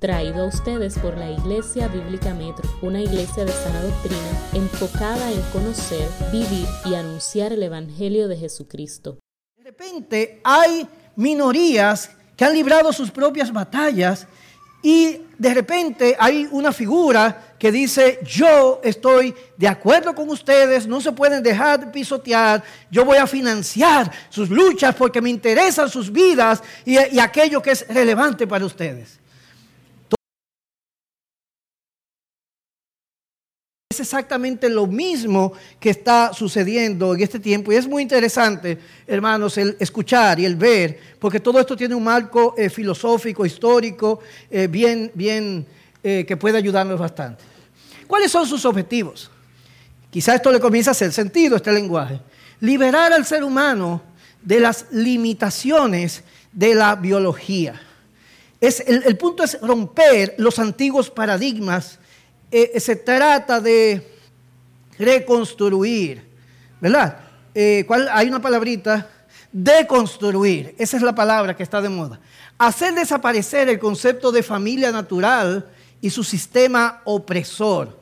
Traído a ustedes por la Iglesia Bíblica Metro, una iglesia de sana doctrina enfocada en conocer, vivir y anunciar el Evangelio de Jesucristo. De repente hay minorías que han librado sus propias batallas y de repente hay una figura que dice, yo estoy de acuerdo con ustedes, no se pueden dejar de pisotear, yo voy a financiar sus luchas porque me interesan sus vidas y, y aquello que es relevante para ustedes. Exactamente lo mismo que está sucediendo en este tiempo y es muy interesante, hermanos, el escuchar y el ver, porque todo esto tiene un marco eh, filosófico, histórico, eh, bien, bien, eh, que puede ayudarnos bastante. ¿Cuáles son sus objetivos? Quizá esto le comienza a hacer sentido, este lenguaje. Liberar al ser humano de las limitaciones de la biología. Es, el punto es romper los antiguos paradigmas eh, se trata de reconstruir, ¿verdad? Eh. Hay una palabrita, deconstruir, esa es la palabra que está de moda. Hacer desaparecer el concepto de familia natural y su sistema opresor.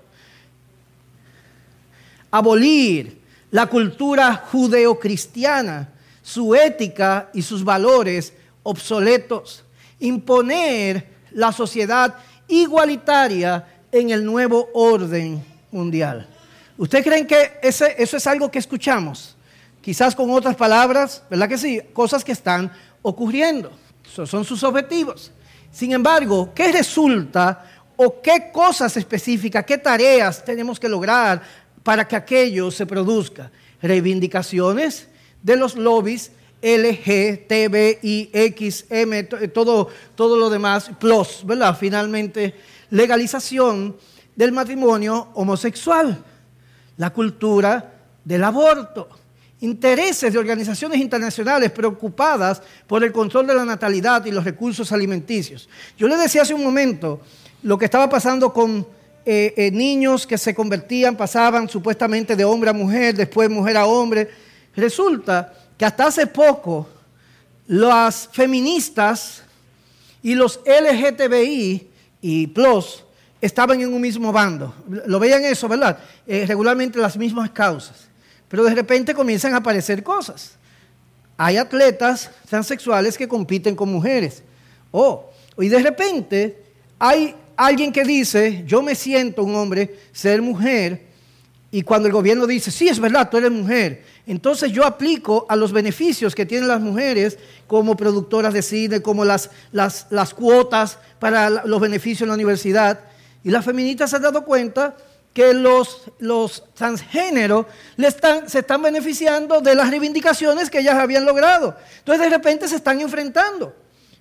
Abolir la cultura judeocristiana, su ética y sus valores obsoletos. Imponer la sociedad igualitaria en el nuevo orden mundial. ¿Ustedes creen que ese, eso es algo que escuchamos? Quizás con otras palabras, ¿verdad que sí? Cosas que están ocurriendo. Esos son sus objetivos. Sin embargo, ¿qué resulta o qué cosas específicas, qué tareas tenemos que lograr para que aquello se produzca? Reivindicaciones de los lobbies L, T, B, I, X, M, todo, todo lo demás, plus, ¿verdad? Finalmente legalización del matrimonio homosexual, la cultura del aborto, intereses de organizaciones internacionales preocupadas por el control de la natalidad y los recursos alimenticios. Yo le decía hace un momento lo que estaba pasando con eh, eh, niños que se convertían, pasaban supuestamente de hombre a mujer, después mujer a hombre. Resulta que hasta hace poco las feministas y los LGTBI y Plus estaban en un mismo bando. Lo veían eso, ¿verdad? Eh, regularmente las mismas causas. Pero de repente comienzan a aparecer cosas. Hay atletas transexuales que compiten con mujeres. Oh, y de repente hay alguien que dice, yo me siento un hombre, ser mujer, y cuando el gobierno dice, sí, es verdad, tú eres mujer, entonces yo aplico a los beneficios que tienen las mujeres como productoras de cine, como las, las, las cuotas para los beneficios en la universidad. Y las feministas se han dado cuenta que los, los transgéneros están, se están beneficiando de las reivindicaciones que ellas habían logrado. Entonces de repente se están enfrentando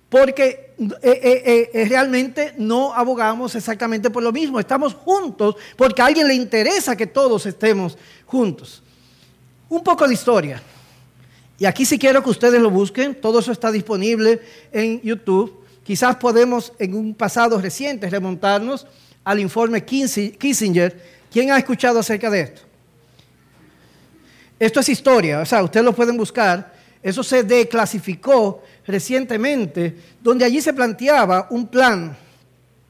porque eh, eh, eh, realmente no abogamos exactamente por lo mismo, estamos juntos porque a alguien le interesa que todos estemos juntos. Un poco de historia. Y aquí sí quiero que ustedes lo busquen, todo eso está disponible en YouTube. Quizás podemos en un pasado reciente remontarnos al informe Kissinger. ¿Quién ha escuchado acerca de esto? Esto es historia, o sea, ustedes lo pueden buscar. Eso se declasificó recientemente, donde allí se planteaba un plan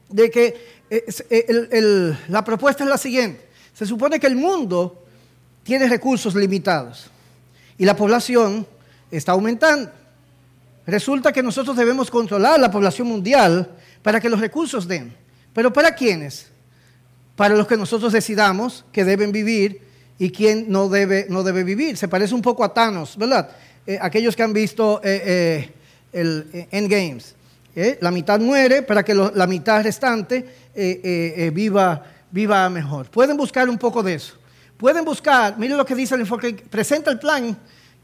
de que eh, la propuesta es la siguiente. Se supone que el mundo tiene recursos limitados y la población está aumentando. Resulta que nosotros debemos controlar la población mundial para que los recursos den. ¿Pero para quiénes? Para los que nosotros decidamos que deben vivir y quién no debe, no debe vivir. Se parece un poco a Thanos, ¿verdad? Eh, aquellos que han visto eh, eh, el Endgames. La mitad muere para que la mitad restante viva, viva mejor. Pueden buscar un poco de eso. Pueden buscar, miren lo que dice el enfoque, presenta el plan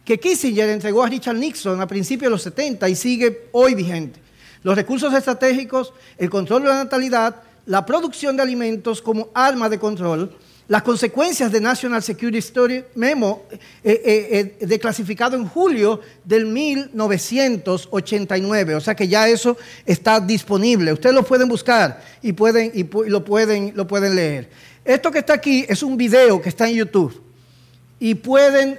que Kissinger entregó a Richard Nixon a principios de los 70 y sigue hoy vigente. Los recursos estratégicos, el control de la natalidad, la producción de alimentos como arma de control, las consecuencias de National Security Story Memo, eh, eh, eh, declasificado en julio del 1989. O sea que ya eso está disponible. Ustedes lo pueden buscar y, pueden, y lo, pueden, lo pueden leer. Esto que está aquí es un video que está en YouTube. Y pueden,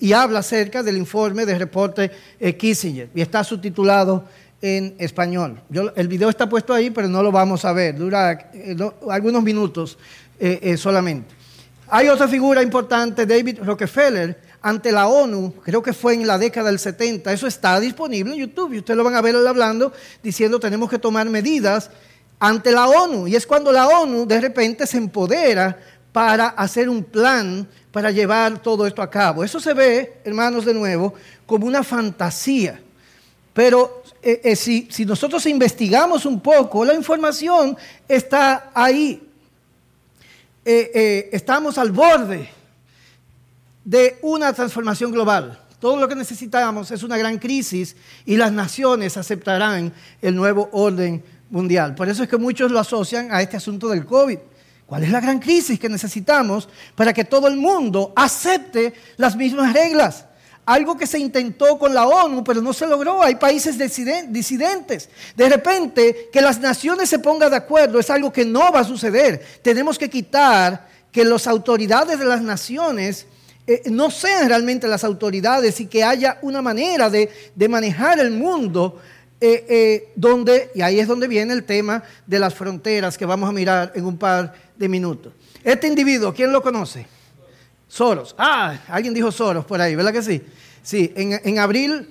y habla acerca del informe del reporte Kissinger. Y está subtitulado en español. el video está puesto ahí, pero no lo vamos a ver, dura eh, algunos minutos eh, eh, solamente. Hay otra figura importante, David Rockefeller, ante la ONU, creo que fue en la década del 70, eso está disponible en YouTube y ustedes lo van a ver hablando diciendo tenemos que tomar medidas ante la ONU. Y es cuando la ONU de repente se empodera para hacer un plan para llevar todo esto a cabo. Eso se ve, hermanos, de nuevo, como una fantasía. Pero eh, eh, si, nosotros investigamos un poco, la información está ahí. Eh, estamos al borde de una transformación global. Todo lo que necesitamos es una gran crisis y las naciones aceptarán el nuevo orden mundial. Por eso es que muchos lo asocian a este asunto del COVID. ¿Cuál es la gran crisis que necesitamos para que todo el mundo acepte las mismas reglas? Algo que se intentó con la ONU, pero no se logró. Hay países disidentes. De repente, que las naciones se pongan de acuerdo es algo que no va a suceder. Tenemos que quitar que las autoridades de las naciones eh, no sean realmente las autoridades y que haya una manera de, manejar el mundo eh, eh, donde, y ahí es donde viene el tema de las fronteras que vamos a mirar en un par de minutos. Este individuo, ¿quién lo conoce? Soros. Ah, alguien dijo Soros por ahí, ¿verdad que sí? Sí, en, abril,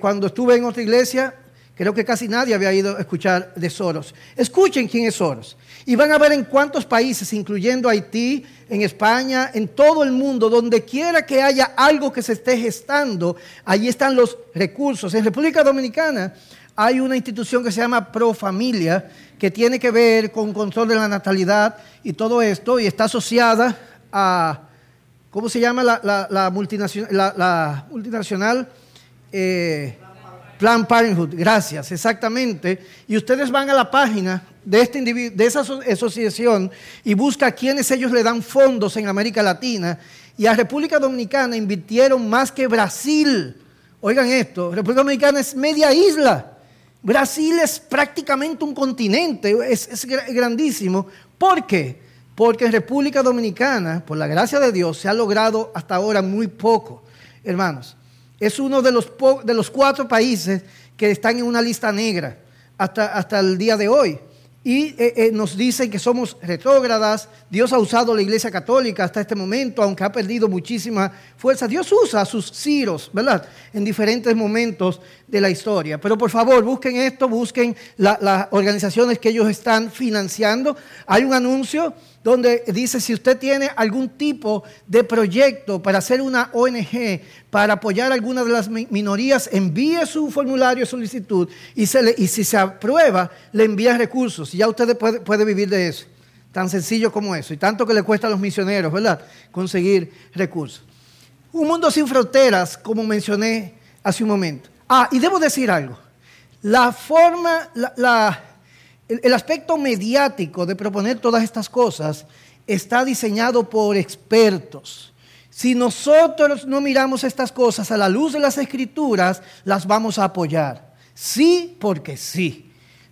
cuando estuve en otra iglesia, creo que casi nadie había ido a escuchar de Soros. Escuchen quién es Soros. Y van a ver en cuántos países, incluyendo Haití, en España, en todo el mundo, donde quiera que haya algo que se esté gestando, allí están los recursos. En República Dominicana hay una institución que se llama Pro Familia, que tiene que ver con control de la natalidad y todo esto, y está asociada a, ¿cómo se llama la, multinacional? Eh, Plan Parenthood, gracias, exactamente. Y ustedes van a la página de, este de esa asociación y busca quiénes ellos le dan fondos en América Latina. Y a República Dominicana invirtieron más que Brasil. Oigan esto, República Dominicana es media isla. Brasil es prácticamente un continente, es grandísimo. ¿Por qué? Porque en República Dominicana, por la gracia de Dios, se ha logrado hasta ahora muy poco, hermanos. Es uno de los, de los cuatro países que están en una lista negra hasta, hasta el día de hoy y eh, eh, nos dicen que somos retrógradas. Dios ha usado la Iglesia Católica hasta este momento, aunque ha perdido muchísima fuerza. Dios usa a sus ciros, ¿verdad? En diferentes momentos de la historia. Pero por favor, busquen esto, busquen las organizaciones que ellos están financiando. Hay un anuncio donde dice si usted tiene algún tipo de proyecto para hacer una ONG, para apoyar a alguna de las minorías, envíe su formulario de solicitud y, si se aprueba, le envía recursos. Y ya usted puede, puede vivir de eso. Tan sencillo como eso. Y tanto que le cuesta a los misioneros, ¿verdad? Conseguir recursos. Un mundo sin fronteras, como mencioné hace un momento. Ah, y debo decir algo. La forma, la el, aspecto mediático de proponer todas estas cosas está diseñado por expertos. Si nosotros no miramos estas cosas a la luz de las escrituras, las vamos a apoyar. Sí, porque sí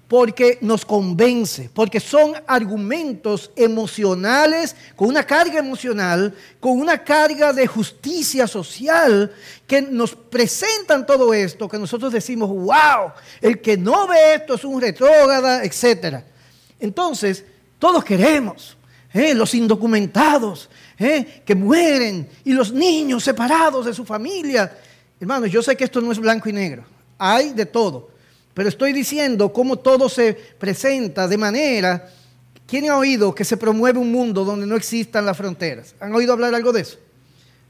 porque nos convence, porque son argumentos emocionales, con una carga emocional, con una carga de justicia social, que nos presentan todo esto, que nosotros decimos, wow, el que no ve esto es un retrógrada, etc. Entonces, todos queremos, ¿eh? los indocumentados, ¿eh? que mueren, y los niños separados de su familia. Hermanos, yo sé que esto no es blanco y negro, hay de todo. Pero estoy diciendo cómo todo se presenta de manera... ¿Quién ha oído que se promueve un mundo donde no existan las fronteras? ¿Han oído hablar algo de eso?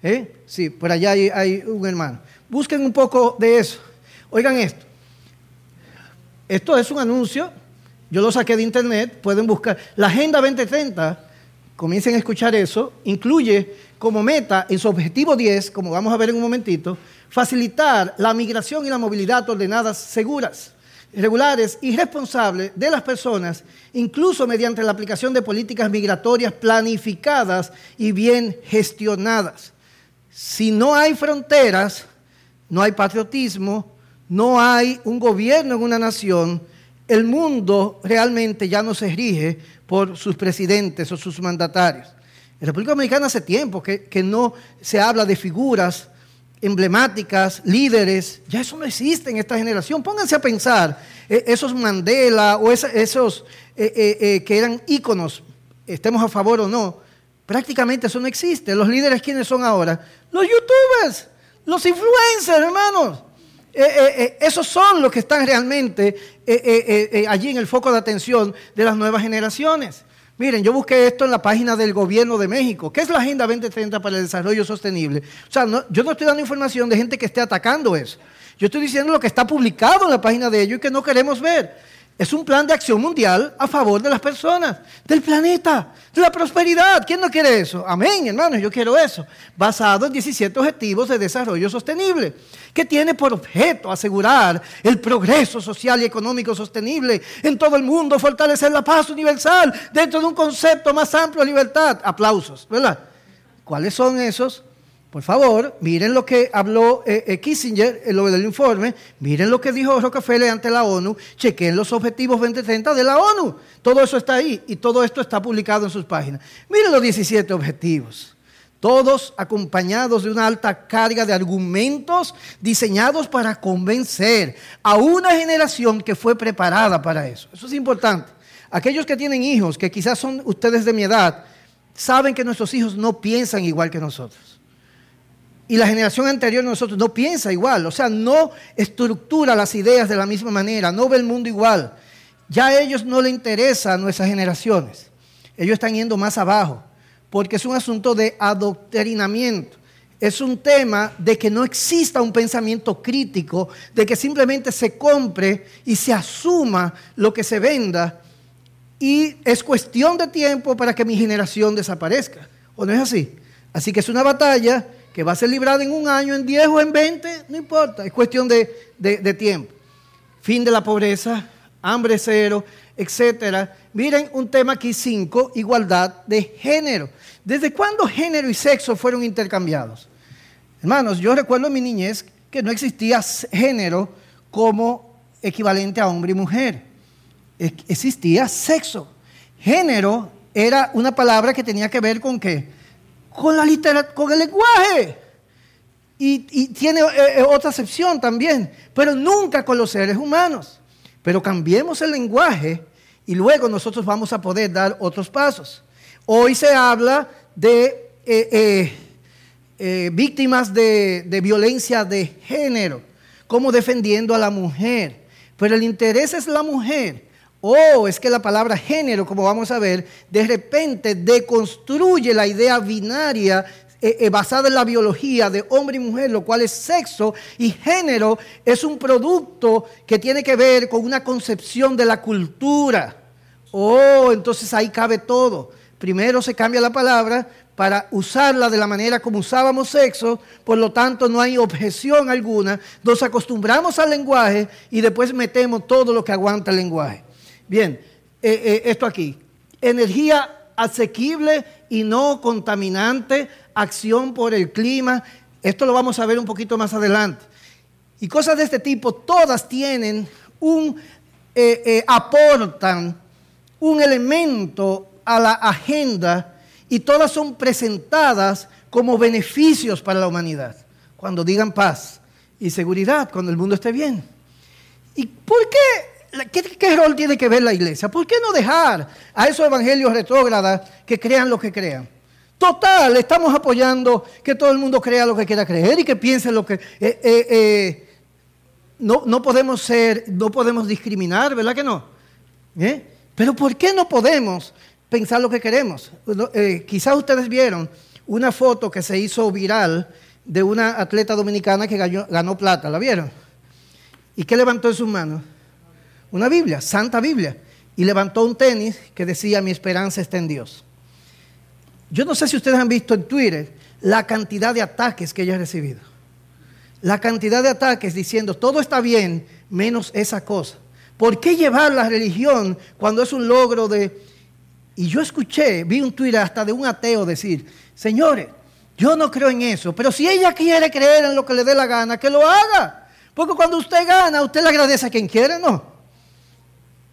¿Eh? Sí, por allá hay, un hermano. Busquen un poco de eso. Oigan esto. Esto es un anuncio. Yo lo saqué de internet. Pueden buscar. La Agenda 2030, comiencen a escuchar eso, incluye como meta en su objetivo 10, como vamos a ver en un momentito, facilitar la migración y la movilidad ordenadas seguras regulares y responsables de las personas, incluso mediante la aplicación de políticas migratorias planificadas y bien gestionadas. Si no hay fronteras, no hay patriotismo, no hay un gobierno en una nación, el mundo realmente ya no se rige por sus presidentes o sus mandatarios. En República Dominicana hace tiempo que, que no se habla de figuras emblemáticas, líderes, ya eso no existe en esta generación. Pónganse a pensar, eh, esos Mandela o esos eh, eh, que eran íconos, estemos a favor o no, prácticamente eso no existe. Los líderes, ¿quiénes son ahora? Los youtubers, los influencers, hermanos. esos son los que están realmente allí en el foco de atención de las nuevas generaciones. Miren, yo busqué esto en la página del gobierno de México. ¿Qué es la Agenda 2030 para el Desarrollo Sostenible? O sea, yo no estoy dando información de gente que esté atacando eso. Yo estoy diciendo lo que está publicado en la página de ellos y que no queremos ver. Es un plan de acción mundial a favor de las personas, del planeta, de la prosperidad. ¿Quién no quiere eso? Amén, hermanos, yo quiero eso. Basado en 17 objetivos de desarrollo sostenible, que tiene por objeto asegurar el progreso social y económico sostenible en todo el mundo, fortalecer la paz universal dentro de un concepto más amplio de libertad. Aplausos, ¿verdad? ¿Cuáles son esos? Por favor, miren lo que habló eh, eh, Kissinger en lo del informe, miren lo que dijo Rockefeller ante la ONU, chequen los objetivos 2030 de la ONU. Todo eso está ahí y todo esto está publicado en sus páginas. Miren los 17 objetivos, todos acompañados de una alta carga de argumentos diseñados para convencer a una generación que fue preparada para eso. Eso es importante. Aquellos que tienen hijos, que quizás son ustedes de mi edad, saben que nuestros hijos no piensan igual que nosotros. Y la generación anterior de nosotros no piensa igual, o sea, no estructura las ideas de la misma manera, no ve el mundo igual. Ya a ellos no les interesan nuestras generaciones. Ellos están yendo más abajo, porque es un asunto de adoctrinamiento. Es un tema de que no exista un pensamiento crítico, de que simplemente se compre y se asuma lo que se venda. Y es cuestión de tiempo para que mi generación desaparezca. ¿O no es así? Así que es una batalla que va a ser librada en un año, en 10 o en 20, no importa, es cuestión de, tiempo. Fin de la pobreza, hambre cero, etcétera. Miren un tema aquí 5, igualdad de género. ¿Desde cuándo género y sexo fueron intercambiados? Hermanos, yo recuerdo en mi niñez que no existía género como equivalente a hombre y mujer. Existía sexo. Género era una palabra que tenía que ver con qué? Con la literatura, con el lenguaje. Y, tiene eh, eh, otra acepción también, pero nunca con los seres humanos. Pero cambiemos el lenguaje y luego nosotros vamos a poder dar otros pasos. Hoy se habla de eh, víctimas de, de violencia de género, como defendiendo a la mujer. Pero el interés es la mujer Oh, es que la palabra género, como vamos a ver, de repente deconstruye la idea binaria eh, eh, basada en la biología de hombre y mujer, lo cual es sexo, y género es un producto que tiene que ver con una concepción de la cultura. Oh, entonces ahí cabe todo. Primero se cambia la palabra para usarla de la manera como usábamos sexo, por lo tanto no hay objeción alguna, nos acostumbramos al lenguaje y después metemos todo lo que aguanta el lenguaje. Bien, eh, eh, esto aquí. Energía asequible y no contaminante, acción por el clima. Esto lo vamos a ver un poquito más adelante. Y cosas de este tipo, todas tienen un, eh, aportan un elemento a la agenda y todas son presentadas como beneficios para la humanidad. Cuando digan paz y seguridad, cuando el mundo esté bien. ¿Y por qué ¿Qué, rol tiene que ver la iglesia? ¿Por qué no dejar a esos evangelios retrógradas que crean lo que crean? Total, estamos apoyando que todo el mundo crea lo que quiera creer y que piense lo que... Eh, eh, eh, no, no, podemos ser, no podemos discriminar, ¿verdad que no? Pero ¿por qué no podemos pensar lo que queremos? quizás ustedes vieron una foto que se hizo viral de una atleta dominicana que ganó, ganó plata, ¿la vieron? ¿Y qué levantó en sus manos? Una Biblia, Santa Biblia, y levantó un tenis que decía, mi esperanza está en Dios. Yo no sé si ustedes han visto en Twitter la cantidad de ataques que ella ha recibido. La cantidad de ataques diciendo, todo está bien, menos esa cosa. ¿Por qué llevar la religión cuando es un logro de... Y yo escuché, vi un Twitter hasta de un ateo decir, señores, yo no creo en eso, pero si ella quiere creer en lo que le dé la gana, que lo haga. Porque cuando usted gana, usted le agradece a quien quiere, ¿no?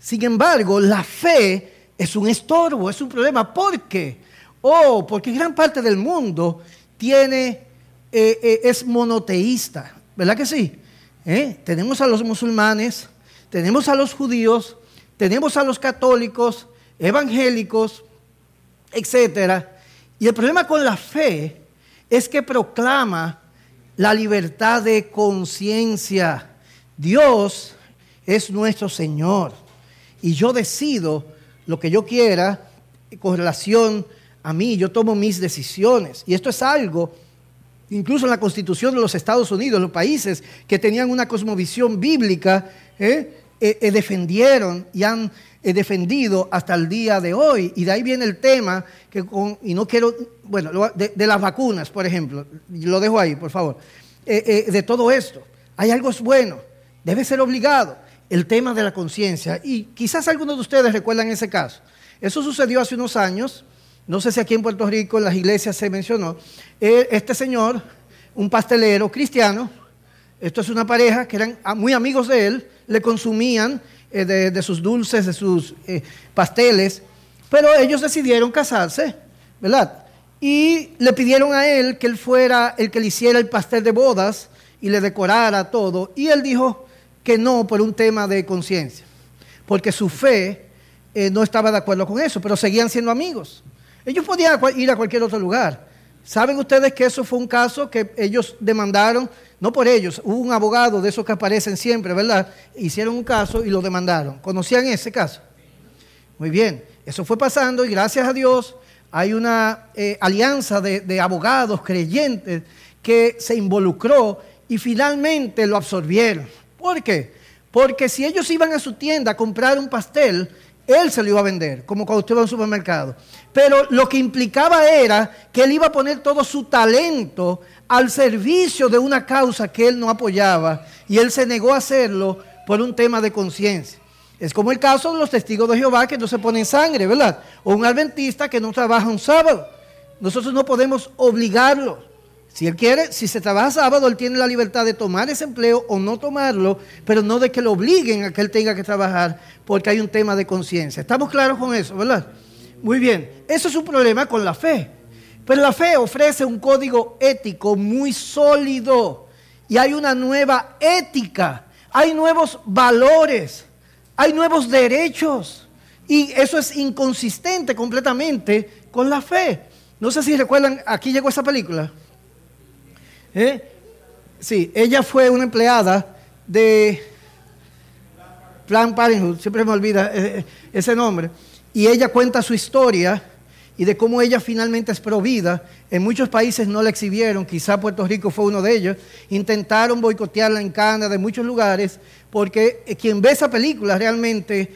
Sin embargo, la fe es un estorbo, es un problema. ¿Por qué? Oh, porque gran parte del mundo tiene eh, eh, es monoteísta, ¿verdad que sí? ¿Eh? Tenemos a los musulmanes, tenemos a los judíos, tenemos a los católicos, evangélicos, etc. Y el problema con la fe es que proclama la libertad de conciencia. Dios es nuestro Señor. Y yo decido lo que yo quiera con relación a mí. Yo tomo mis decisiones. Y esto es algo, incluso en la constitución de los Estados Unidos, los países que tenían una cosmovisión bíblica, ¿eh? Eh, eh, defendieron y han defendido hasta el día de hoy. Y de ahí viene el tema, que con, y no quiero, bueno, de, de las vacunas, por ejemplo, lo dejo ahí, por favor. de todo esto, hay algo bueno, debe ser obligado el tema de la conciencia. Y quizás algunos de ustedes recuerdan ese caso. Eso sucedió hace unos años, no sé si aquí en Puerto Rico en las iglesias se mencionó. Este señor, un pastelero cristiano, esto es una pareja que eran muy amigos de él, le consumían eh, de, sus dulces, de sus eh, pasteles, pero ellos decidieron casarse, ¿verdad? Y le pidieron a él que él fuera el que le hiciera el pastel de bodas y le decorara todo. Y él dijo, que no por un tema de conciencia, porque su fe eh, no estaba de acuerdo con eso, pero seguían siendo amigos. Ellos podían ir a cualquier otro lugar. ¿Saben ustedes que eso fue un caso que ellos demandaron? No por ellos, hubo un abogado de esos que aparecen siempre, ¿verdad? Hicieron un caso y lo demandaron. ¿Conocían ese caso? Muy bien, eso fue pasando y gracias a Dios hay una eh, alianza de, de abogados creyentes que se involucró y finalmente lo absorbieron. ¿Por qué? Porque si ellos iban a su tienda a comprar un pastel, él se lo iba a vender, como cuando usted va a un supermercado. Pero lo que implicaba era que él iba a poner todo su talento al servicio de una causa que él no apoyaba y él se negó a hacerlo por un tema de conciencia. Es como el caso de los testigos de Jehová que no se ponen sangre, ¿verdad? O un adventista que no trabaja un sábado. Nosotros no podemos obligarlo. Si él quiere, si se trabaja sábado, él tiene la libertad de tomar ese empleo o no tomarlo, pero no de que lo obliguen a que él tenga que trabajar porque hay un tema de conciencia. ¿Estamos claros con eso, verdad? Muy bien, eso es un problema con la fe. Pero la fe ofrece un código ético muy sólido y hay una nueva ética, hay nuevos valores, hay nuevos derechos y eso es inconsistente completamente con la fe. No sé si recuerdan, aquí llegó esa película. ¿Eh? Sí, ella fue una empleada de Planned Parenthood, siempre me olvida eh, eh, ese nombre, y ella cuenta su historia y de cómo ella finalmente es provida. En muchos países no la exhibieron, quizá Puerto Rico fue uno de ellos. Intentaron boicotearla en Canadá, en muchos lugares, porque quien ve esa película realmente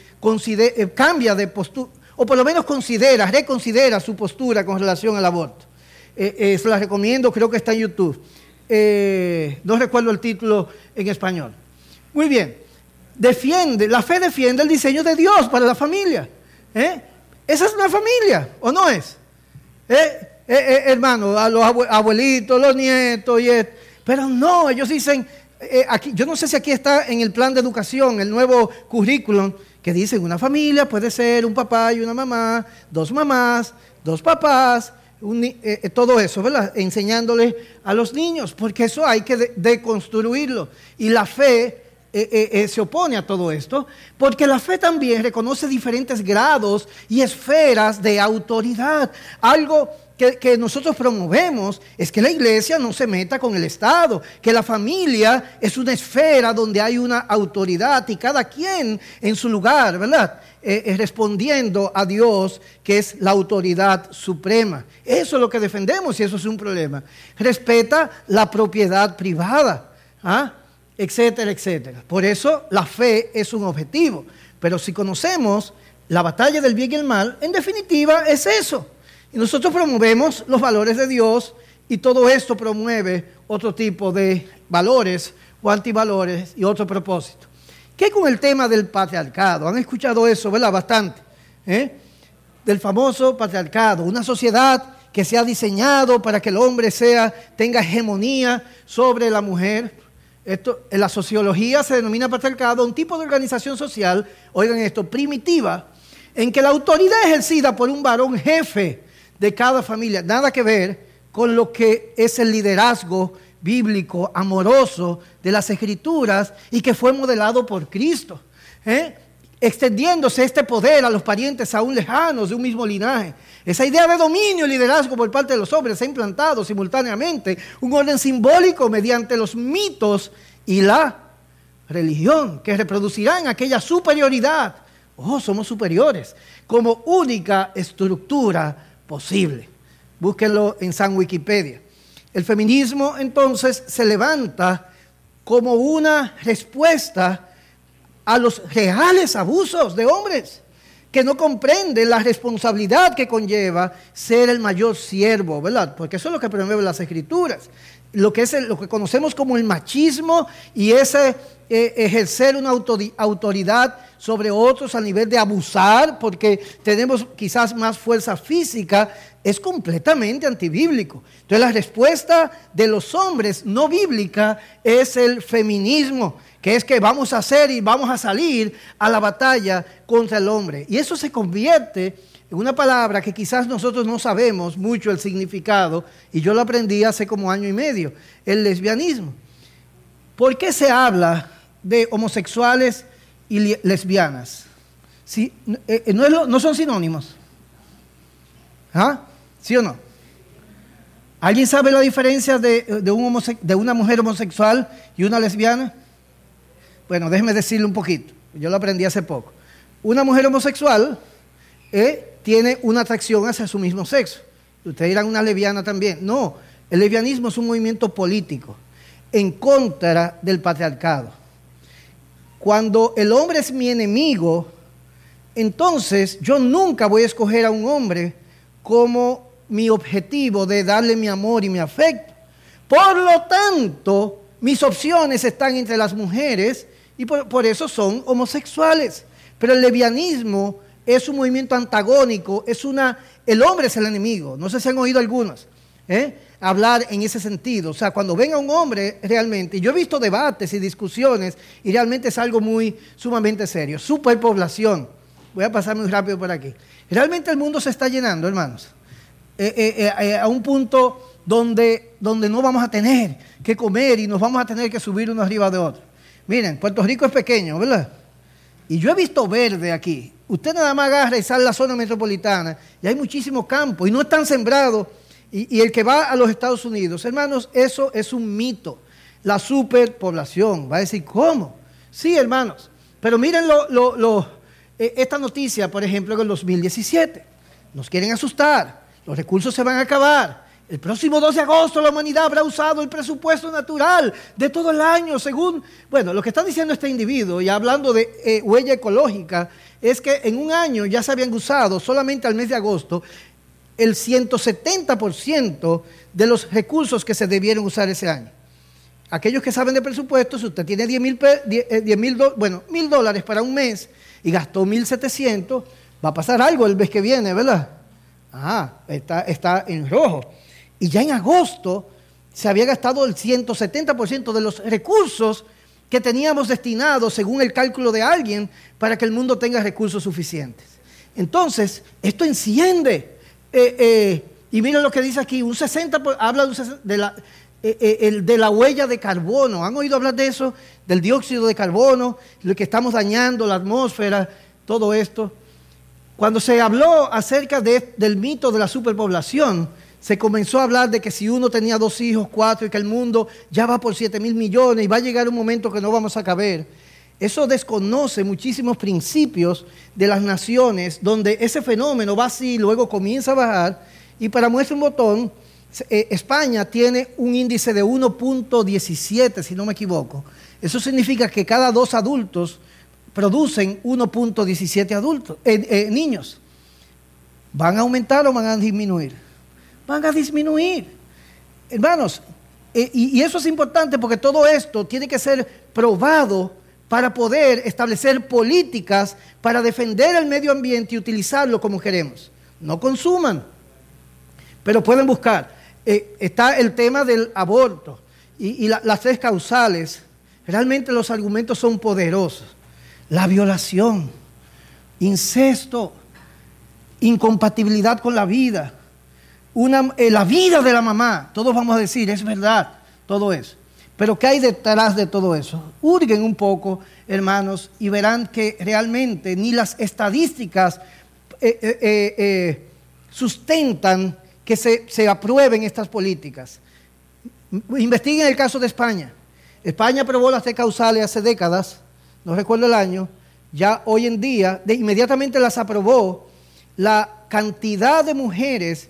cambia de postura, o por lo menos considera, reconsidera su postura con relación al aborto. se la recomiendo, creo que está en YouTube. Eh, no recuerdo el título en español. Muy bien, defiende, la fe defiende el diseño de Dios para la familia. ¿eh? Esa es una familia, ¿o no es? ¿Eh? hermano, a los abuelitos, los nietos, y pero no, ellos dicen, aquí, yo no sé si aquí está en el plan de educación, el nuevo currículum, que dicen una familia puede ser un papá y una mamá, dos mamás, dos papás, eh, eh, todo eso, ¿verdad? Enseñándole a los niños, porque eso hay que deconstruirlo. y la fe eh, se opone a todo esto, porque la fe también reconoce diferentes grados y esferas de autoridad. Algo que, nosotros promovemos es que la iglesia no se meta con el Estado, que la familia es una esfera donde hay una autoridad y cada quien en su lugar, ¿verdad? Eh, eh, respondiendo a Dios, que es la autoridad suprema. Eso es lo que defendemos y eso es un problema. Respeta la propiedad privada, ¿ah? etcétera, etcétera. Por eso la fe es un objetivo. Pero si conocemos la batalla del bien y el mal, en definitiva es eso y nosotros promovemos los valores de Dios y todo esto promueve otro tipo de valores o antivalores y otro propósito. ¿Qué con el tema del patriarcado? Han escuchado eso, ¿verdad? Bastante. ¿eh? Del famoso patriarcado, una sociedad que se ha diseñado para que el hombre sea, tenga hegemonía sobre la mujer. Esto, en la sociología se denomina patriarcado un tipo de organización social, oigan esto, primitiva, en que la autoridad ejercida por un varón jefe de cada familia. Nada que ver con lo que es el liderazgo bíblico, amoroso de las escrituras y que fue modelado por Cristo. ¿eh? Extendiéndose este poder a los parientes aún lejanos de un mismo linaje. Esa idea de dominio y liderazgo por parte de los hombres ha implantado simultáneamente un orden simbólico mediante los mitos y la religión que reproducirán aquella superioridad. Oh, somos superiores como única estructura posible. Búsquenlo en San Wikipedia. El feminismo entonces se levanta como una respuesta a los reales abusos de hombres que no comprenden la responsabilidad que conlleva ser el mayor siervo, ¿verdad? Porque eso es lo que promueven las escrituras. Lo que, es lo que conocemos como el machismo y ese eh, ejercer una autoridad sobre otros a nivel de abusar, porque tenemos quizás más fuerza física, es completamente antibíblico. Entonces la respuesta de los hombres no bíblica es el feminismo, que es que vamos a hacer y vamos a salir a la batalla contra el hombre. Y eso se convierte una palabra que quizás nosotros no sabemos mucho el significado, y yo lo aprendí hace como año y medio, el lesbianismo. ¿Por qué se habla de homosexuales y lesbianas? Eh, eh, ¿No, son sinónimos? ¿Ah? ¿Sí o no? ¿Alguien sabe la diferencia de, un de, una mujer homosexual y una lesbiana? Bueno, déjeme decirle un poquito. Yo lo aprendí hace poco. Una mujer homosexual eh, tiene una atracción hacia su mismo sexo. Ustedes dirán una lesbiana también. No, el lesbianismo es un movimiento político en contra del patriarcado. Cuando el hombre es mi enemigo, entonces yo nunca voy a escoger a un hombre como mi objetivo de darle mi amor y mi afecto. Por lo tanto, mis opciones están entre las mujeres y por, eso son homosexuales. Pero el levianismo es un movimiento antagónico, es una, el hombre es el enemigo. No sé si han oído algunos ¿eh? hablar en ese sentido. O sea, cuando venga un hombre realmente, yo he visto debates y discusiones y realmente es algo muy sumamente serio. Superpoblación. Voy a pasar muy rápido por aquí. Realmente el mundo se está llenando, hermanos. Eh, eh, a un punto donde, donde no vamos a tener que comer y nos vamos a tener que subir uno arriba de otro. Miren, Puerto Rico es pequeño, ¿verdad? Y yo he visto verde aquí. Usted nada más agarra y sale a la zona metropolitana y hay muchísimos campos y no están sembrados. Y, el que va a los Estados Unidos, hermanos, eso es un mito. La superpoblación. Va a decir, ¿cómo? Sí, hermanos. Pero miren lo, esta noticia, por ejemplo, en el 2017. Nos quieren asustar. Los recursos se van a acabar. El próximo 2 de agosto la humanidad habrá usado el presupuesto natural de todo el año, según, bueno, lo que está diciendo este individuo, y hablando de eh, huella ecológica, es que en un año ya se habían usado solamente al mes de agosto el 170% de los recursos que se debieron usar ese año. Aquellos que saben de presupuesto, si usted tiene 10 mil, eh, bueno, dólares para un mes y gastó 1.700, va a pasar algo el mes que viene, ¿verdad? Ah, está, está en rojo. Y ya en agosto se había gastado el 170% de los recursos que teníamos destinados, según el cálculo de alguien, para que el mundo tenga recursos suficientes. Entonces, esto enciende. Eh, eh, y miren lo que dice aquí, un 60%, habla de, la, eh, de la huella de carbono. ¿Han oído hablar de eso? Del dióxido de carbono, lo que estamos dañando, la atmósfera, todo esto. Cuando se habló acerca del mito de la superpoblación, se comenzó a hablar de que si uno tenía dos hijos, cuatro, y que el mundo ya va por siete mil millones y va a llegar un momento que no vamos a caber. Eso desconoce muchísimos principios de las naciones donde ese fenómeno va así, luego comienza a bajar. Y para muestra un botón, eh, España tiene un índice de 1.17, si no me equivoco. Eso significa que cada dos adultos producen 1.17 adultos, eh, eh, niños. ¿Van a aumentar o van a disminuir? Van a disminuir. Hermanos, eh, y, eso es importante porque todo esto tiene que ser probado para poder establecer políticas para defender el medio ambiente y utilizarlo como queremos. No consuman, pero pueden buscar. está el tema del aborto y, las tres causales. Realmente los argumentos son poderosos la violación, incesto, incompatibilidad con la vida, una, eh, la vida de la mamá. Todos vamos a decir, es verdad, todo eso. Pero ¿qué hay detrás de todo eso? Hurguen un poco, hermanos, y verán que realmente ni las estadísticas eh, eh, sustentan que se, se aprueben estas políticas. Investiguen el caso de España. España aprobó las T causales hace décadas, no recuerdo el año, ya hoy en día, de inmediatamente las aprobó, la cantidad de mujeres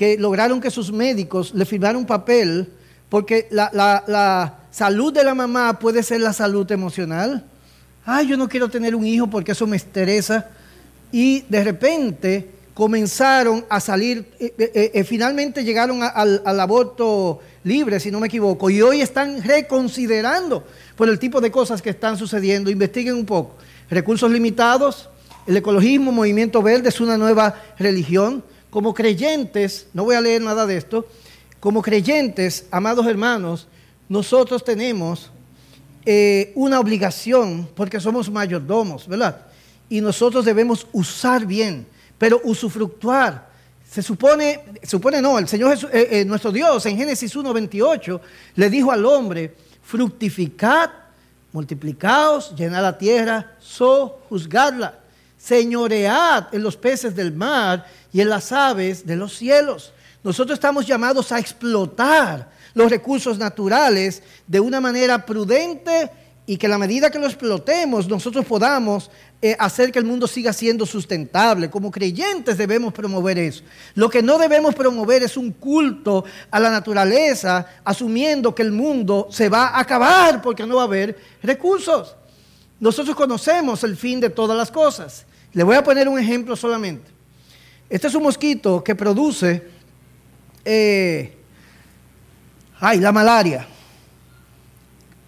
que lograron que sus médicos le firmaran un papel, porque la, la salud de la mamá puede ser la salud emocional. Ay, yo no quiero tener un hijo porque eso me estresa. Y de repente comenzaron a salir, eh, eh, eh, finalmente llegaron al, al, aborto libre, si no me equivoco, y hoy están reconsiderando por el tipo de cosas que están sucediendo. Investiguen un poco. Recursos limitados, el ecologismo, movimiento verde es una nueva religión. Como creyentes, no voy a leer nada de esto, como creyentes, amados hermanos, nosotros tenemos una obligación, porque somos mayordomos, ¿verdad? Y nosotros debemos usar bien pero usufructuar. Se supone, supone no, el Señor eh, eh, nuestro Dios en Génesis 1.28 le dijo al hombre, fructificad, multiplicaos, llenad la tierra, sojuzgadla, señoread en los peces del mar y en las aves de los cielos. Nosotros estamos llamados a explotar los recursos naturales de una manera prudente y que a la medida que lo explotemos nosotros podamos eh, hacer que el mundo siga siendo sustentable. Como creyentes debemos promover eso. Lo que no debemos promover es un culto a la naturaleza, asumiendo que el mundo se va a acabar porque no va a haber recursos. Nosotros conocemos el fin de todas las cosas. Le voy a poner un ejemplo solamente. Este es un mosquito que produce, eh, ay, la malaria.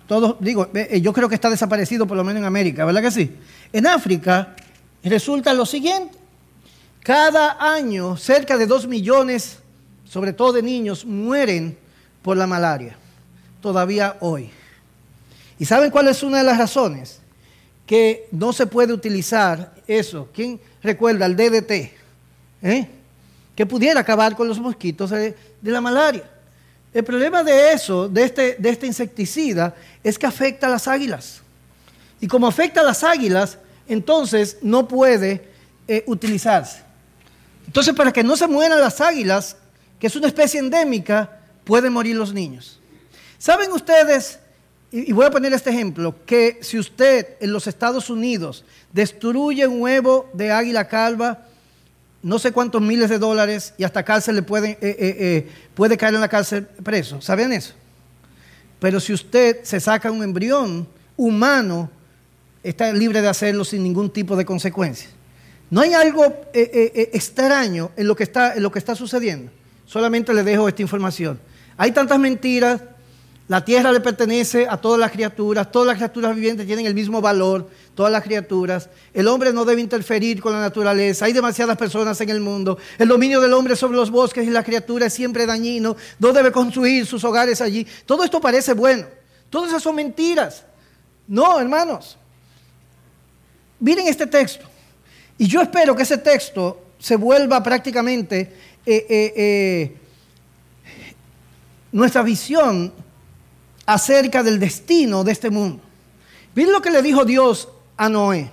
Todos, digo, eh, yo creo que está desaparecido por lo menos en América, ¿verdad que sí? En África resulta lo siguiente. Cada año cerca de dos millones, sobre todo de niños, mueren por la malaria. Todavía hoy. ¿Y saben cuál es una de las razones? Que no se puede utilizar eso. ¿Quién recuerda el DDT? ¿Eh? Que pudiera acabar con los mosquitos de, la malaria. El problema de eso, de este, de este insecticida, es que afecta a las águilas. Y como afecta a las águilas, entonces no puede eh, utilizarse. Entonces, para que no se mueran las águilas, que es una especie endémica, pueden morir los niños. ¿Saben ustedes, y voy a poner este ejemplo, que si usted en los Estados Unidos destruye un huevo de águila calva, no sé cuántos miles de dólares y hasta cárcel le pueden, eh, eh, puede caer en la cárcel preso? ¿Sabían eso? Pero si usted se saca un embrión humano, está libre de hacerlo sin ningún tipo de consecuencia. No hay algo eh, eh, eh, extraño en lo, que está, en lo que está sucediendo. Solamente le dejo esta información. Hay tantas mentiras. La tierra le pertenece a todas las criaturas. Todas las criaturas vivientes tienen el mismo valor. Todas las criaturas. El hombre no debe interferir con la naturaleza. Hay demasiadas personas en el mundo. El dominio del hombre sobre los bosques y las criaturas es siempre dañino. No debe construir sus hogares allí. Todo esto parece bueno. Todas esas son mentiras. No, hermanos. Miren este texto. Y yo espero que ese texto se vuelva prácticamente eh, eh, eh, nuestra visión acerca del destino de este mundo. Miren lo que le dijo Dios a Noé.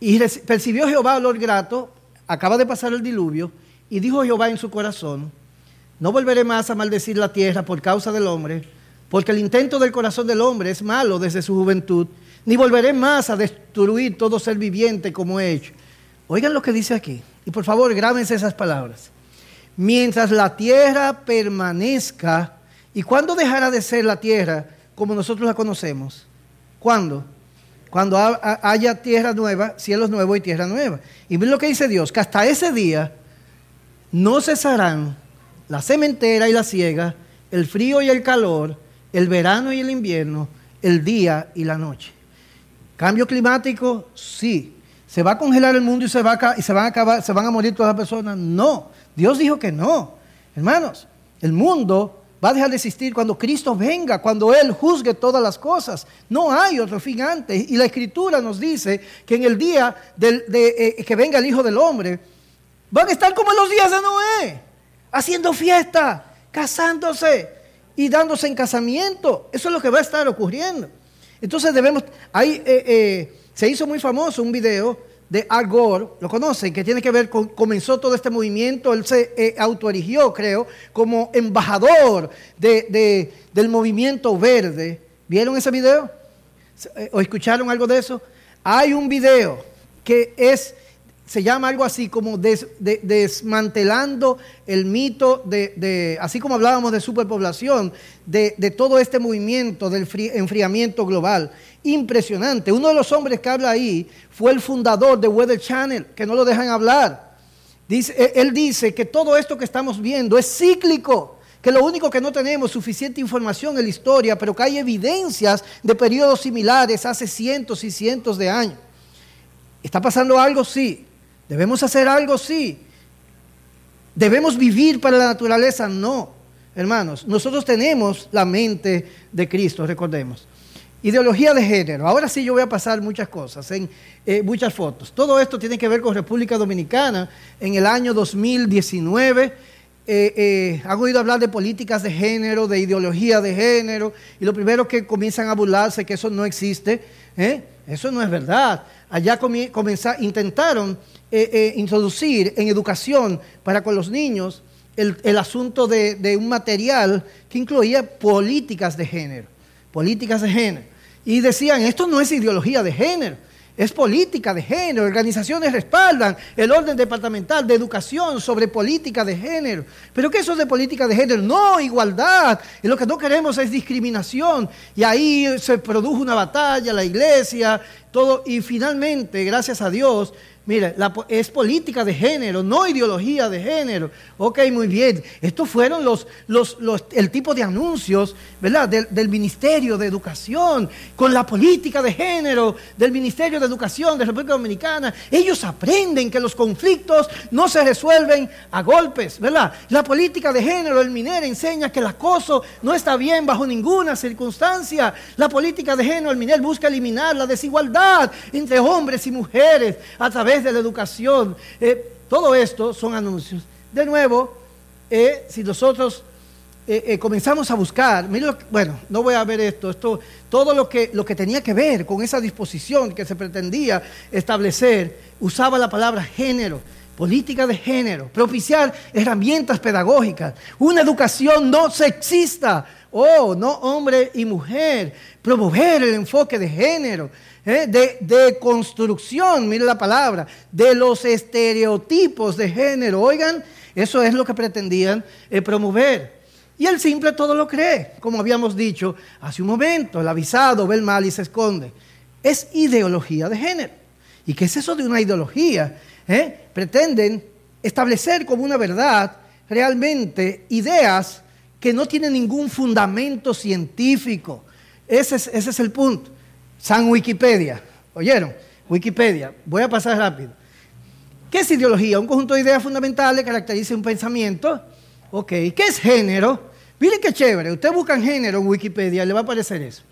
Y percibió Jehová olor grato, acaba de pasar el diluvio, y dijo Jehová en su corazón, no volveré más a maldecir la tierra por causa del hombre, porque el intento del corazón del hombre es malo desde su juventud, ni volveré más a destruir todo ser viviente como he hecho. Oigan lo que dice aquí, y por favor grábense esas palabras. Mientras la tierra permanezca, ¿y cuándo dejará de ser la tierra como nosotros la conocemos? ¿Cuándo? Cuando haya tierra nueva, cielos nuevos y tierra nueva. Y miren lo que dice Dios, que hasta ese día no cesarán la cementera y la siega, el frío y el calor, el verano y el invierno, el día y la noche. Cambio climático, sí. ¿Se va a congelar el mundo y se, va a, y se van a acabar, se van a morir todas las personas? No. Dios dijo que no. Hermanos, el mundo va a dejar de existir cuando Cristo venga, cuando Él juzgue todas las cosas. No hay otro fin antes. Y la Escritura nos dice que en el día de, eh, que venga el Hijo del Hombre, van a estar como en los días de Noé. haciendo fiesta, casándose y dándose en casamiento. Eso es lo que va a estar ocurriendo. Entonces debemos, ahí eh, eh, se hizo muy famoso un video de Al Gore, lo conocen, que tiene que ver con, comenzó todo este movimiento, él se eh, creo, como embajador del movimiento verde. ¿Vieron ese video? ¿O escucharon algo de eso? Hay un video que es se llama algo así como desmantelando el mito de, así como hablábamos de superpoblación, de, todo este movimiento del enfriamiento global. Impresionante. Uno de los hombres que habla ahí fue el fundador de Weather Channel, que no lo dejan hablar. Dice, e, él dice que todo esto que estamos viendo es cíclico, que lo único que no tenemos suficiente información en la historia, pero que hay evidencias de periodos similares hace cientos y cientos de años. ¿Está pasando algo? Sí. ¿Debemos hacer algo? Sí. ¿Debemos vivir para la naturaleza? No. Hermanos, nosotros tenemos la mente de Cristo, recordemos. Ideología de género. Ahora sí yo voy a pasar muchas cosas, en eh, muchas fotos. Todo esto tiene que ver con República Dominicana. En el año 2019 eh, eh, han oído hablar de políticas de género, de ideología de género, y lo primero que comienzan a burlarse que eso no existe. Eso no es verdad. Allá intentaron eh, eh, introducir en educación para con los niños el, asunto de, de, un material que incluía políticas de género, políticas de género. Y decían, esto no es ideología de género, es política de género. Organizaciones respaldan el orden departamental de educación sobre política de género. Pero ¿qué eso de política de género? No, igualdad. Y lo que no queremos es discriminación. Y ahí se produjo una batalla, la iglesia, todo. Y finalmente, gracias a Dios, Mire, es política de género, no ideología de género. Ok, muy bien. Estos fueron los, los, el tipo de anuncios, ¿verdad? Del, del, Ministerio de Educación, con la política de género del Ministerio de Educación de República Dominicana. Ellos aprenden que los conflictos no se resuelven a golpes, ¿verdad? La política de género del MINER enseña que el acoso no está bien bajo ninguna circunstancia. La política de género del MINER busca eliminar la desigualdad entre hombres y mujeres a través de la educación. Eh, todo esto son anuncios. De nuevo, eh, si nosotros eh, comenzamos a buscar, bueno, no voy a ver esto, esto, todo lo que, lo que tenía que ver con esa disposición que se pretendía establecer, usaba la palabra género política de género, propiciar herramientas pedagógicas, una educación no sexista, oh, no hombre y mujer, promover el enfoque de género, ¿eh? de, construcción, mire la palabra, de los estereotipos de género. Oigan, eso es lo que pretendían eh, promover. Y el simple todo lo cree, como habíamos dicho hace un momento, el avisado ve el mal y se esconde. Es ideología de género. ¿Y qué es eso de una ideología? ¿Eh? Pretenden establecer como una verdad realmente ideas que no tienen ningún fundamento científico. Ese ese es el punto. San Wikipedia. ¿Oyeron? Wikipedia. Voy a pasar rápido. ¿Qué es ideología? Un conjunto de ideas fundamentales que caracteriza un pensamiento. Ok. ¿Qué es género? Miren qué chévere. Usted busca género en Wikipedia le va a aparecer eso.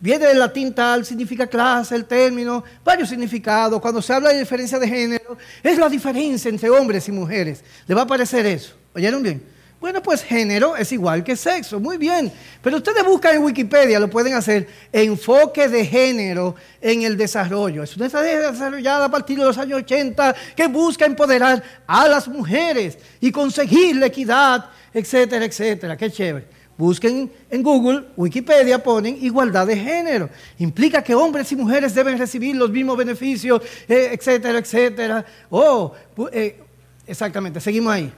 Viene del latín tal, significa clase, el término, varios significados. Cuando se habla de diferencia de género, es la diferencia entre hombres y mujeres. Le va a aparecer eso. ¿Oyeron bien? Bueno, pues género es igual que sexo, muy bien. Pero ustedes buscan en Wikipedia, lo pueden hacer, enfoque de género en el desarrollo. Es una estrategia desarrollada a partir de los años 80 que busca empoderar a las mujeres y conseguir la equidad, etcétera, etcétera. Qué chévere. Busquen en Google, Wikipedia, ponen igualdad de género. Implica que hombres y mujeres deben recibir los mismos beneficios, eh, etcétera, etcétera. Oh, eh, exactamente, seguimos ahí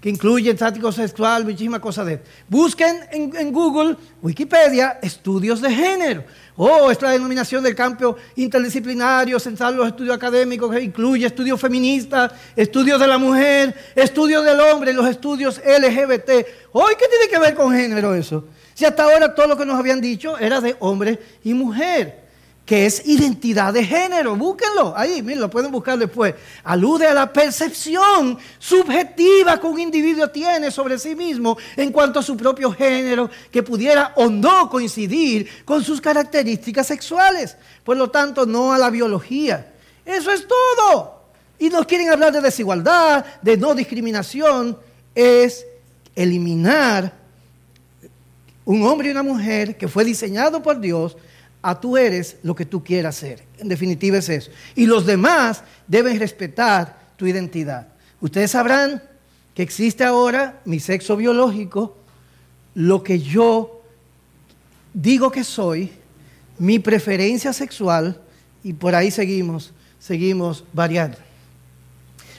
que incluye estático sexual, muchísimas cosas de Busquen en, Google, Wikipedia, estudios de género. Oh, esta denominación del campo interdisciplinario, central los estudios académicos, que incluye estudios feministas, estudios de la mujer, estudios del hombre, los estudios LGBT. Hoy, ¿qué tiene que ver con género eso? Si hasta ahora todo lo que nos habían dicho era de hombre y mujer que es identidad de género. Búsquenlo, ahí, miren, lo pueden buscar después. Alude a la percepción subjetiva que un individuo tiene sobre sí mismo en cuanto a su propio género, que pudiera o no coincidir con sus características sexuales. Por lo tanto, no a la biología. Eso es todo. Y nos quieren hablar de desigualdad, de no discriminación. es eliminar un hombre y una mujer que fue diseñado por Dios a tú eres lo que tú quieras ser. En definitiva es eso. Y los demás deben respetar tu identidad. Ustedes sabrán que existe ahora mi sexo biológico, lo que yo digo que soy, mi preferencia sexual, y por ahí seguimos, seguimos variando.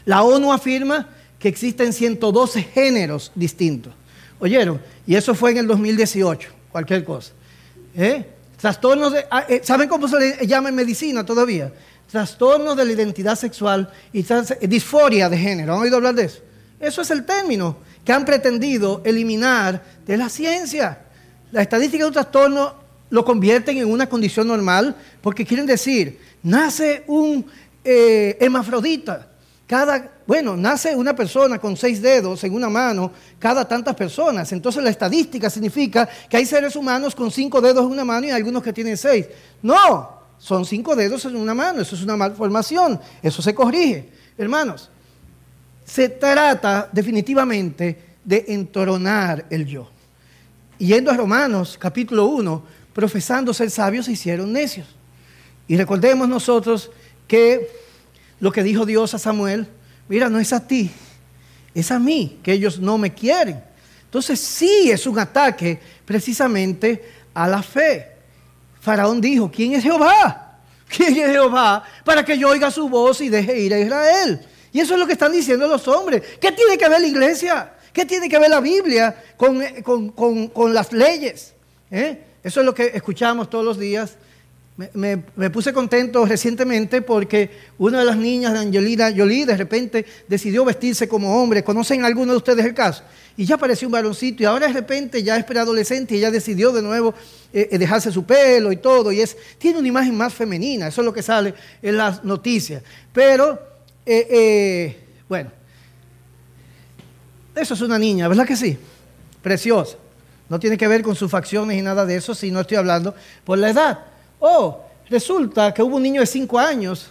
La ONU afirma que existen 112 géneros distintos. ¿Oyeron? Y eso fue en el 2018, cualquier cosa. ¿Eh? Trastornos de, ah, eh, ¿Saben cómo se le llama en medicina todavía? Trastornos de la identidad sexual y disforia de género. ¿Han oído hablar de eso? Eso es el término que han pretendido eliminar de la ciencia. La estadística de un trastorno lo convierten en una condición normal porque quieren decir, nace un eh. Cada, bueno, nace una persona con seis dedos en una mano, cada tantas personas. Entonces la estadística significa que hay seres humanos con cinco dedos en una mano y algunos que tienen seis. No, son cinco dedos en una mano, eso es una malformación, eso se corrige. Hermanos, se trata definitivamente de entronar el yo. yendo a Romanos capítulo 1, profesando ser sabios se hicieron necios. Y recordemos nosotros que lo que dijo Dios a Samuel, mira, no es a ti, es a mí, que ellos no me quieren. Entonces sí es un ataque precisamente a la fe. Faraón dijo, ¿quién es Jehová? ¿Quién es Jehová? Para que yo oiga su voz y deje ir a Israel. Y eso es lo que están diciendo los hombres. ¿Qué tiene que ver la iglesia? ¿Qué tiene que ver la Biblia con, con las leyes? ¿Eh? Eso es lo que escuchamos todos los días me, puse contento recientemente porque una de las niñas de Angelina Jolie de repente decidió vestirse como hombre. ¿Conocen alguno de ustedes el caso? Y ya apareció un varoncito y ahora de repente ya es preadolescente y ella decidió de nuevo eh, eh, dejarse su pelo y todo. Y es, tiene una imagen más femenina, eso es lo que sale en las noticias. Pero, eh, bueno, eso es una niña, ¿verdad que sí? Preciosa. No tiene que ver con sus facciones y nada de eso, si no estoy hablando por la edad. Oh, resulta que hubo un niño de 5 años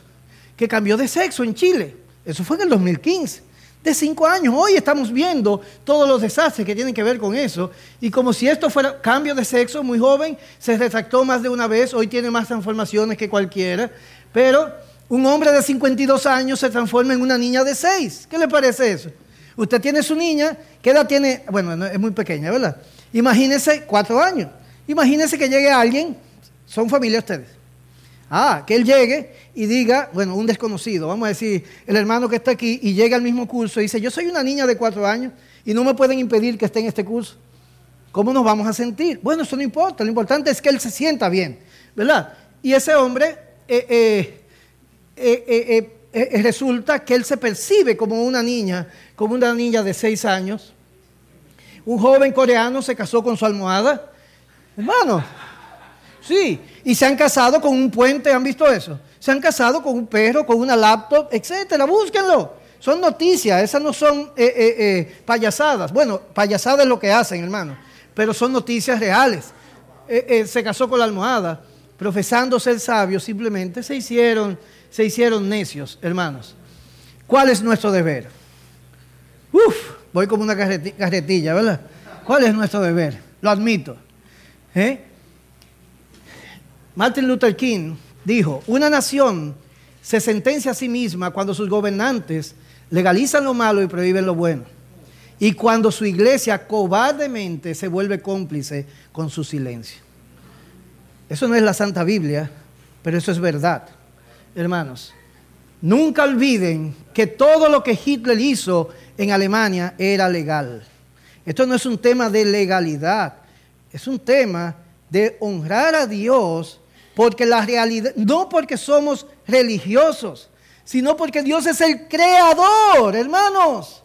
que cambió de sexo en Chile. Eso fue en el 2015. De 5 años. Hoy estamos viendo todos los desastres que tienen que ver con eso. Y como si esto fuera cambio de sexo, muy joven, se retractó más de una vez. Hoy tiene más transformaciones que cualquiera. Pero un hombre de 52 años se transforma en una niña de 6. ¿Qué le parece eso? Usted tiene su niña, ¿qué edad tiene? Bueno, es muy pequeña, ¿verdad? Imagínese 4 años. Imagínese que llegue alguien son familia ustedes. Ah, que él llegue y diga, bueno, un desconocido, vamos a decir, el hermano que está aquí y llega al mismo curso y dice, yo soy una niña de cuatro años y no me pueden impedir que esté en este curso. ¿Cómo nos vamos a sentir? Bueno, eso no importa, lo importante es que él se sienta bien, ¿verdad? Y ese hombre eh, eh, eh, resulta que él se percibe como una niña, como una niña de seis años. Un joven coreano se casó con su almohada. Hermano, Sí, y se han casado con un puente, ¿han visto eso? Se han casado con un perro, con una laptop, etcétera. Búsquenlo. Son noticias, esas no son eh, eh, eh, payasadas. Bueno, payasadas es lo que hacen, hermano, pero son noticias reales. se casó con la almohada, profesando ser sabio, simplemente se hicieron, se hicieron necios, hermanos. ¿Cuál es nuestro deber? Uf, voy como una carretilla, ¿verdad? ¿Cuál es nuestro deber? Lo admito. ¿Eh? Martin Luther King dijo, una nación se sentencia a sí misma cuando sus gobernantes legalizan lo malo y prohíben lo bueno. Y cuando su iglesia cobardemente se vuelve cómplice con su silencio. Eso no es la Santa Biblia, pero eso es verdad. Hermanos, nunca olviden que todo lo que Hitler hizo en Alemania era legal. Esto no es un tema de legalidad, es un tema de honrar a Dios porque la realidad, no porque somos religiosos, sino porque Dios es el creador, hermanos.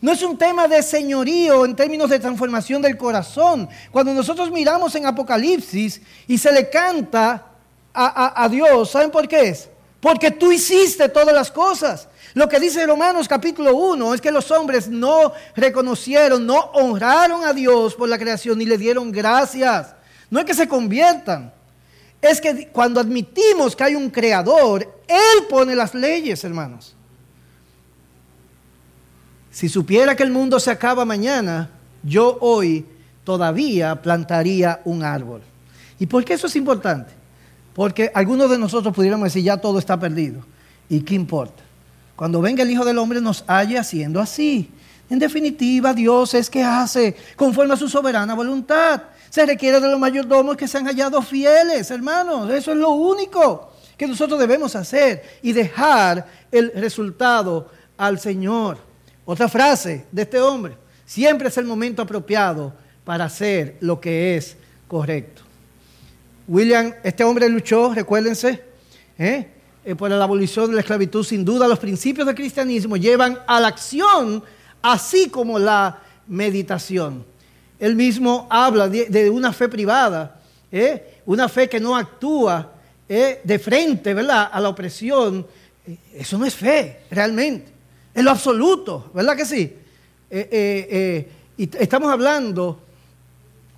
No es un tema de señorío en términos de transformación del corazón. Cuando nosotros miramos en Apocalipsis y se le canta a, a, Dios, ¿saben por qué es? Porque tú hiciste todas las cosas. Lo que dice Romanos capítulo 1 es que los hombres no reconocieron, no honraron a Dios por la creación y le dieron gracias. No es que se conviertan, es que cuando admitimos que hay un creador, Él pone las leyes, hermanos. si supiera que el mundo se acaba mañana, yo hoy todavía plantaría un árbol. ¿Y por qué eso es importante? Porque algunos de nosotros pudiéramos decir, ya todo está perdido. ¿Y qué importa? Cuando venga el Hijo del Hombre nos haya haciendo así. En definitiva, Dios es que hace conforme a su soberana voluntad. Se requiere de los mayordomos que sean hallados fieles, hermanos. Eso es lo único que nosotros debemos hacer y dejar el resultado al Señor. Otra frase de este hombre. Siempre es el momento apropiado para hacer lo que es correcto. William, este hombre luchó, recuérdense, ¿eh? Eh, por la abolición de la esclavitud. Sin duda, los principios del cristianismo llevan a la acción, así como la meditación. Él mismo habla de, una fe privada, ¿eh? una fe que no actúa de frente ¿verdad? a la opresión. Eso no es fe, realmente. En lo absoluto, ¿verdad que sí? y estamos hablando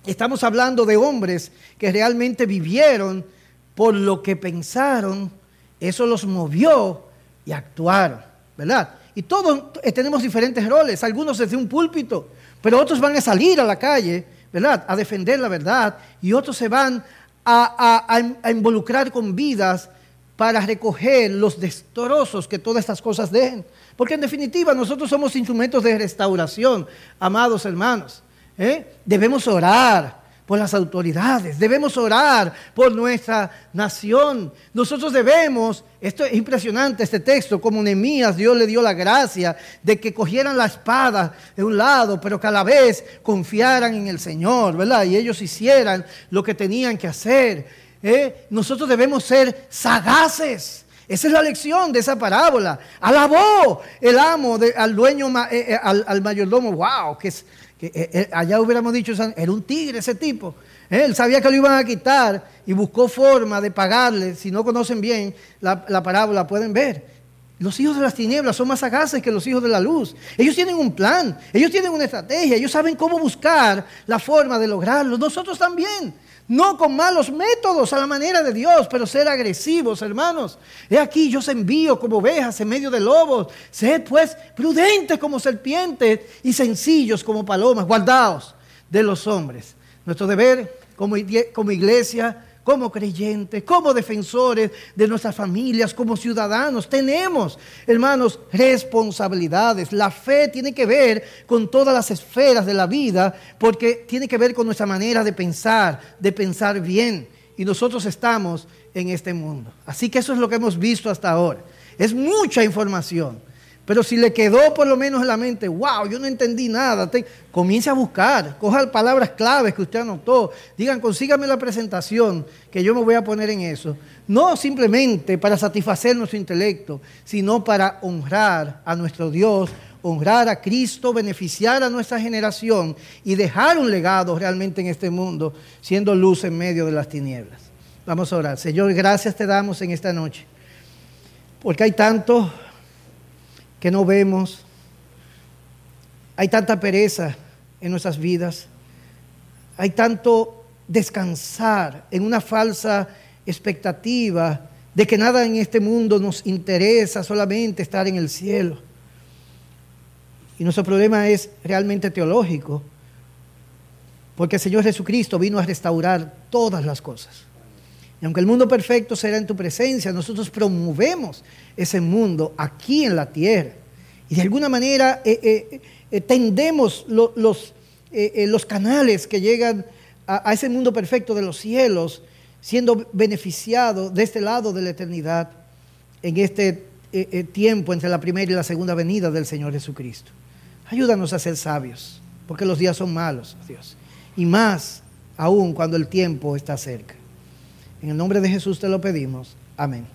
Estamos hablando de hombres que realmente vivieron por lo que pensaron, eso los movió y actuaron, ¿verdad? Y todos tenemos diferentes roles, algunos desde un púlpito, pero otros van a salir a la calle, ¿verdad? A defender la verdad y otros se van a, involucrar con vidas para recoger los destrozos que todas estas cosas dejen. Porque en definitiva nosotros somos instrumentos de restauración, amados hermanos. ¿Eh? Debemos orar por las autoridades, debemos orar por nuestra nación. Nosotros debemos, esto es impresionante este texto, como Nehemías Dios le dio la gracia de que cogieran la espada de un lado, pero que a la vez confiaran en el Señor, ¿verdad? Y ellos hicieran lo que tenían que hacer. ¿eh? Nosotros debemos ser sagaces. Esa es la lección de esa parábola. Alabó el amo al dueño, eh, al, al mayordomo. ¡Wow! Que es, que eh, eh, allá hubiéramos dicho, era un tigre ese tipo. Él sabía que lo iban a quitar y buscó forma de pagarle. Si no conocen bien la, la, parábola, pueden ver. Los hijos de las tinieblas son más sagaces que los hijos de la luz. Ellos tienen un plan, ellos tienen una estrategia, ellos saben cómo buscar la forma de lograrlo. Nosotros también. No con malos métodos a la manera de Dios, pero ser agresivos, hermanos. He aquí, yo os envío como ovejas en medio de lobos. Sed pues prudentes como serpientes y sencillos como palomas. Guardaos de los hombres. Nuestro deber como, como iglesia como creyentes, como defensores de nuestras familias, como ciudadanos. Tenemos, hermanos, responsabilidades. La fe tiene que ver con todas las esferas de la vida porque tiene que ver con nuestra manera de pensar, de pensar bien. Y nosotros estamos en este mundo. Así que eso es lo que hemos visto hasta ahora. Es mucha información. Pero si le quedó por lo menos en la mente, wow, yo no entendí nada, comience a buscar, coja palabras claves que usted anotó, digan, consígame la presentación, que yo me voy a poner en eso. No simplemente para satisfacer nuestro intelecto, sino para honrar a nuestro Dios, honrar a Cristo, beneficiar a nuestra generación y dejar un legado realmente en este mundo, siendo luz en medio de las tinieblas. Vamos a orar. Señor, gracias te damos en esta noche, porque hay tanto que no vemos. Hay tanta pereza en nuestras vidas. Hay tanto descansar en una falsa expectativa de que nada en este mundo nos interesa, solamente estar en el cielo. Y nuestro problema es realmente teológico, porque el Señor Jesucristo vino a restaurar todas las cosas. Y aunque el mundo perfecto será en tu presencia, nosotros promovemos ese mundo aquí en la tierra. Y de alguna manera eh, eh, eh, tendemos los, los, canales que llegan a, ese mundo perfecto de los cielos, siendo beneficiados de este lado de la eternidad en este tiempo entre la primera y la segunda venida del Señor Jesucristo. Ayúdanos a ser sabios, porque los días son malos, Dios. Y más aún cuando el tiempo está cerca. En el nombre de Jesús te lo pedimos. Amén.